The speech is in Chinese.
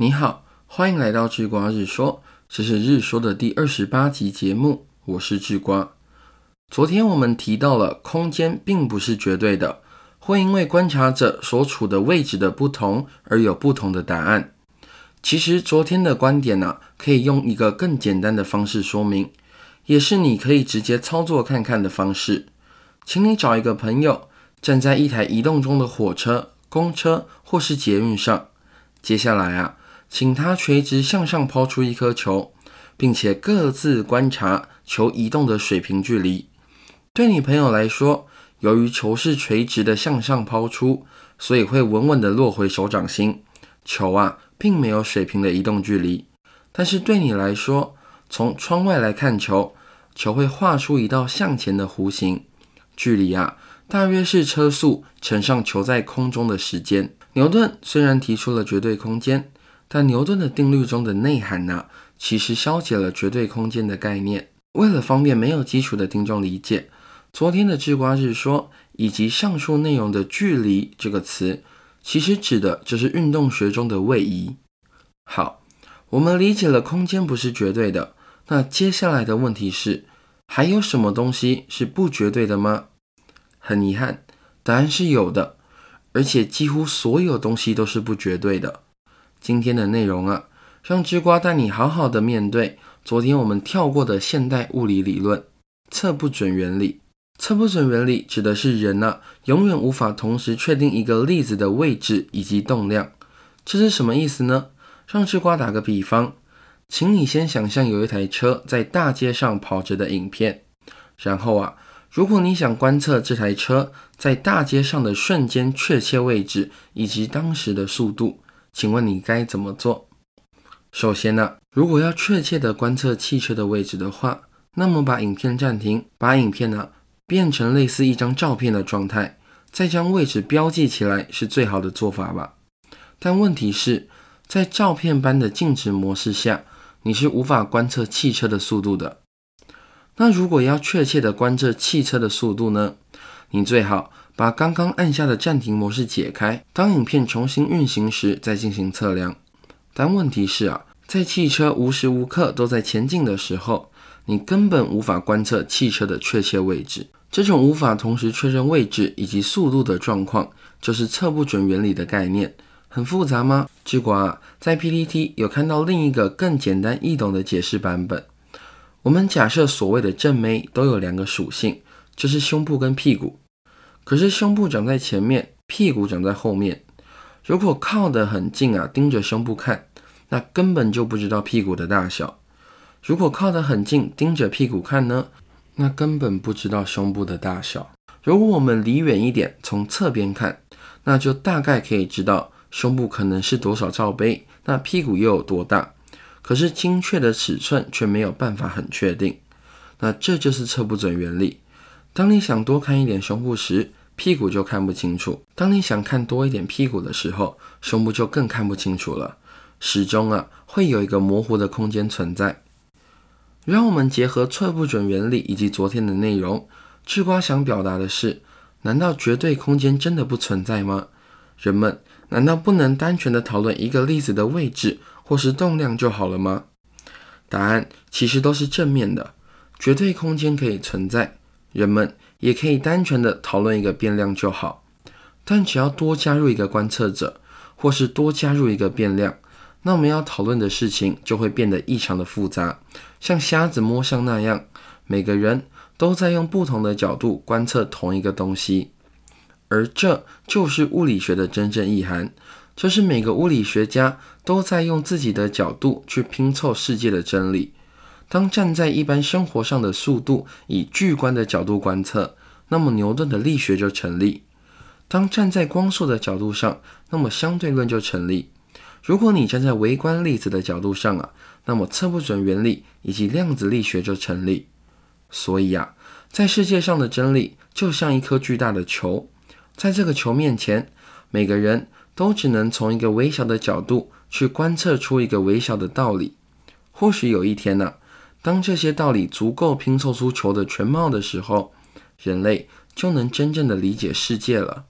你好，欢迎来到智瓜日说，这是日说的第二十八集节目，我是智瓜。昨天我们提到了空间并不是绝对的，会因为观察者所处的位置的不同而有不同的答案。其实昨天的观点呢，可以用一个更简单的方式说明，也是你可以直接操作看看的方式。请你找一个朋友站在一台移动中的火车、公车或是捷运上，接下来啊。请他垂直向上抛出一颗球，并且各自观察球移动的水平距离。对你朋友来说，由于球是垂直的向上抛出，所以会稳稳的落回手掌心。球啊，并没有水平的移动距离。但是对你来说，从窗外来看球，球会画出一道向前的弧形，距离啊，大约是车速乘上球在空中的时间。牛顿虽然提出了绝对空间。但牛顿的定律中的内涵呢，其实消解了绝对空间的概念。为了方便没有基础的听众理解，昨天的智瓜日说以及上述内容的“距离”这个词，其实指的就是运动学中的位移。好，我们理解了空间不是绝对的，那接下来的问题是，还有什么东西是不绝对的吗？很遗憾，答案是有的，而且几乎所有东西都是不绝对的。今天的内容啊，让智瓜带你好好的面对昨天我们跳过的现代物理理论——测不准原理。测不准原理指的是人啊，永远无法同时确定一个粒子的位置以及动量。这是什么意思呢？让智瓜打个比方，请你先想象有一台车在大街上跑着的影片，然后啊，如果你想观测这台车在大街上的瞬间确切位置以及当时的速度。请问你该怎么做？首先呢，如果要确切的观测汽车的位置的话，那么把影片暂停，把影片呢变成类似一张照片的状态，再将位置标记起来是最好的做法吧。但问题是，在照片般的静止模式下，你是无法观测汽车的速度的。那如果要确切的观测汽车的速度呢？你最好。把刚刚按下的暂停模式解开，当影片重新运行时再进行测量。但问题是啊，在汽车无时无刻都在前进的时候，你根本无法观测汽车的确切位置。这种无法同时确认位置以及速度的状况，就是测不准原理的概念。很复杂吗？智瓜啊，在 PPT 有看到另一个更简单易懂的解释版本。我们假设所谓的正妹都有两个属性，就是胸部跟屁股。可是胸部长在前面，屁股长在后面。如果靠得很近啊，盯着胸部看，那根本就不知道屁股的大小；如果靠得很近，盯着屁股看呢，那根本不知道胸部的大小。如果我们离远一点，从侧边看，那就大概可以知道胸部可能是多少罩杯，那屁股又有多大。可是精确的尺寸却没有办法很确定。那这就是测不准原理。当你想多看一点胸部时，屁股就看不清楚。当你想看多一点屁股的时候，胸部就更看不清楚了。始终啊，会有一个模糊的空间存在。让我们结合测不准原理以及昨天的内容，智瓜想表达的是：难道绝对空间真的不存在吗？人们难道不能单纯的讨论一个粒子的位置或是动量就好了吗？答案其实都是正面的。绝对空间可以存在，人们。也可以单纯的讨论一个变量就好，但只要多加入一个观测者，或是多加入一个变量，那我们要讨论的事情就会变得异常的复杂，像瞎子摸象那样，每个人都在用不同的角度观测同一个东西，而这就是物理学的真正意涵，就是每个物理学家都在用自己的角度去拼凑世界的真理。当站在一般生活上的速度以巨观的角度观测，那么牛顿的力学就成立；当站在光速的角度上，那么相对论就成立。如果你站在微观粒子的角度上啊，那么测不准原理以及量子力学就成立。所以啊，在世界上的真理就像一颗巨大的球，在这个球面前，每个人都只能从一个微小的角度去观测出一个微小的道理。或许有一天呢？当这些道理足够拼凑出球的全貌的时候，人类就能真正的理解世界了。